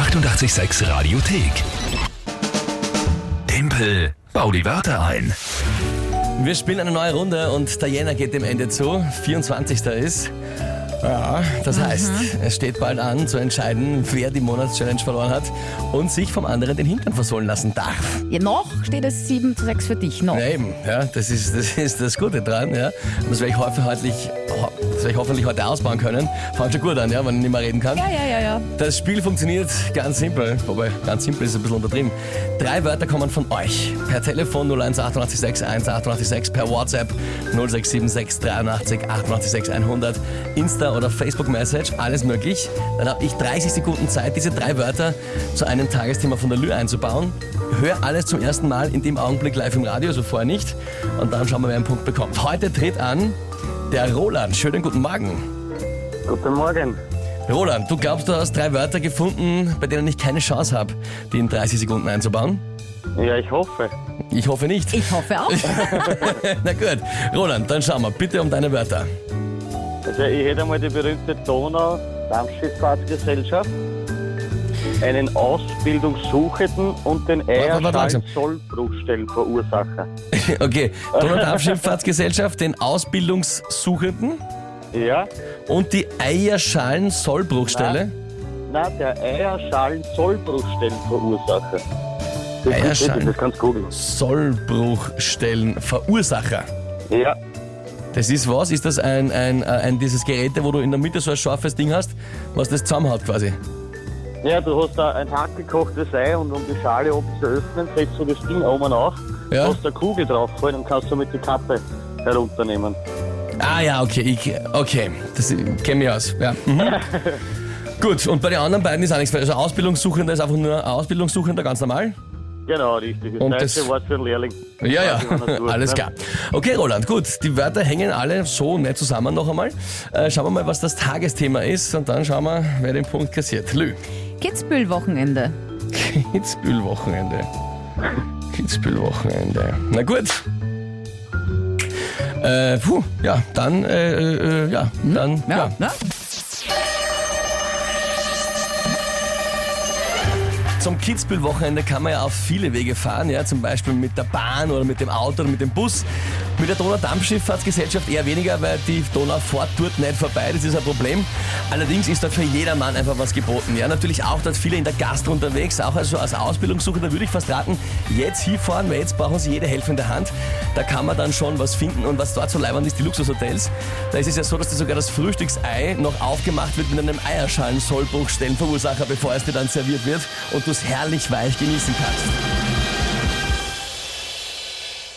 886 Radiothek. Tempel, bau die Wörter ein. Wir spielen eine neue Runde und Jänner geht dem Ende zu. 24. ist. Ja, das heißt, es steht bald an zu entscheiden, wer die Monatschallenge verloren hat und sich vom anderen den Hintern versohlen lassen darf. Ja, noch steht es 7 zu 6 für dich. Noch. Ja, eben, ja, das ist das, ist das Gute dran. Ja. Und das werde ich, hoffentlich, das werde ich hoffentlich heute ausbauen können. Fängt schon gut an, ja, wenn ich nicht mehr reden kann. Ja, ja, ja, ja. Das Spiel funktioniert ganz simpel, wobei ganz simpel ist ein bisschen untertrieben. Drei Wörter kommen von euch. Per Telefon 01886 1886, per WhatsApp 0676 83 886 100, Insta oder Facebook Message, alles möglich. Dann habe ich 30 Sekunden Zeit, diese drei Wörter zu einem Tagesthema von der Lü einzubauen. Hör alles zum ersten Mal in dem Augenblick live im Radio, so vorher nicht. Und dann schauen wir, wer einen Punkt bekommt. Heute tritt an der Roland. Schönen guten Morgen. Guten Morgen. Roland, du glaubst, du hast drei Wörter gefunden, bei denen ich keine Chance habe, die in 30 Sekunden einzubauen? Ja, ich hoffe. Ich hoffe nicht. Ich hoffe auch. Na gut, Roland, dann schauen wir bitte um deine Wörter. Also ich hätte einmal die berühmte Donau-Dampfschifffahrtsgesellschaft, einen Ausbildungssuchenden und den. Eierschalen-Sollbruchstellenverursacher. Okay, Donaudampfschifffahrtsgesellschaft, den Ausbildungssuchenden Ja? und die Eierschalen-Sollbruchstelle. Na, der Eierschalen-Sollbruchstellenverursacher. Das Eierschalen. das kannst du googeln. Sollbruchstellenverursacher. Ja, Das ist was? Ist das ein, ein, äh, ein dieses Gerät, wo du in der Mitte so ein scharfes Ding hast, was das zusammenhaut quasi? ja, du hast da ein hackgekochtes Ei und um die Schale oben zu öffnen, setzt du das Ding oben auf, Ja. hast eine Kugel drauf und kannst du mit die Kappe herunternehmen. Ah ja, okay, ich, okay, das kenne mich aus. Ja. Mhm. Gut, und bei den anderen beiden ist auch nichts. Also Ausbildungssuchender ist einfach nur ein Ausbildungssuchender, ganz normal. Genau, richtig. Das Und deutsche das- Wort für Lehrling. Ja, ja, alles ne? klar. Okay, Roland, gut. Die Wörter hängen alle so nicht zusammen noch einmal. Äh, schauen wir mal, was das Tagesthema ist und dann schauen wir, wer den Punkt kassiert. Lü. Kitzbühel-Wochenende. Kitzbühel-Wochenende. Kitzbühel-Wochenende. Na gut. Äh, puh, ja, dann, äh, äh, ja, dann, ja. Ja, ne? Zum Kitzbühel-Wochenende kann man ja auf viele Wege fahren, ja, zum Beispiel mit der Bahn oder mit dem Auto oder mit dem Bus. Mit der Donaudampfschifffahrtsgesellschaft eher weniger, weil die Donau fährt dort nicht vorbei, das ist ein Problem. Allerdings ist da für jedermann einfach was geboten. Ja, natürlich auch dort viele in der Gastro unterwegs, auch also als Ausbildungssucher, würde ich fast raten, jetzt hinfahren, weil jetzt brauchen sie jede helfende Hand. Da kann man dann schon was finden und was dort so leibend ist, die Luxushotels. Da ist es ja so, dass dir sogar das Frühstücksei noch aufgemacht wird mit einem Eierschalen-Sollbruchstellenverursacher, bevor es dir dann serviert wird und du es herrlich weich genießen kannst.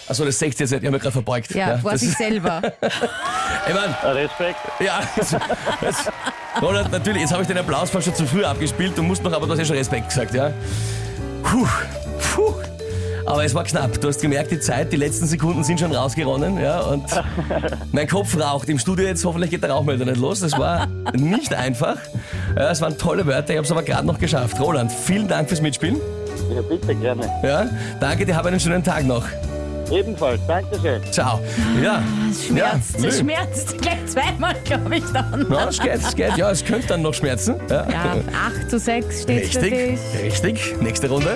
Achso, das seht ihr jetzt nicht, ich habe mich gerade verbeugt. Ja, vor das sich selber. Ey, Mann, Äh, Respekt. ja, das, das, Roland, natürlich, jetzt habe ich den Applaus fast schon zu früh abgespielt, du musst noch, aber du hast ja schon Respekt gesagt, ja? Puh, puh. Aber es war knapp. Du hast gemerkt, die Zeit, die letzten Sekunden sind schon rausgeronnen, ja, und mein Kopf raucht. Im Studio jetzt, hoffentlich geht der Rauchmelder nicht los. Das war nicht einfach. Ja, es waren tolle Wörter, ich habe es aber gerade noch geschafft. Roland, vielen Dank fürs Mitspielen. Ja, bitte, gerne. Ja, danke, dir, hab einen schönen Tag noch. Ebenfalls. Dankeschön. Ciao. Ja, Es schmerzt, ja, es schmerzt gleich zweimal, glaube ich dann. Ja, es geht, es geht. Ja, es könnte dann noch schmerzen. Ja. Ja, 8 zu 6 steht für Richtig, richtig. Nächste Runde.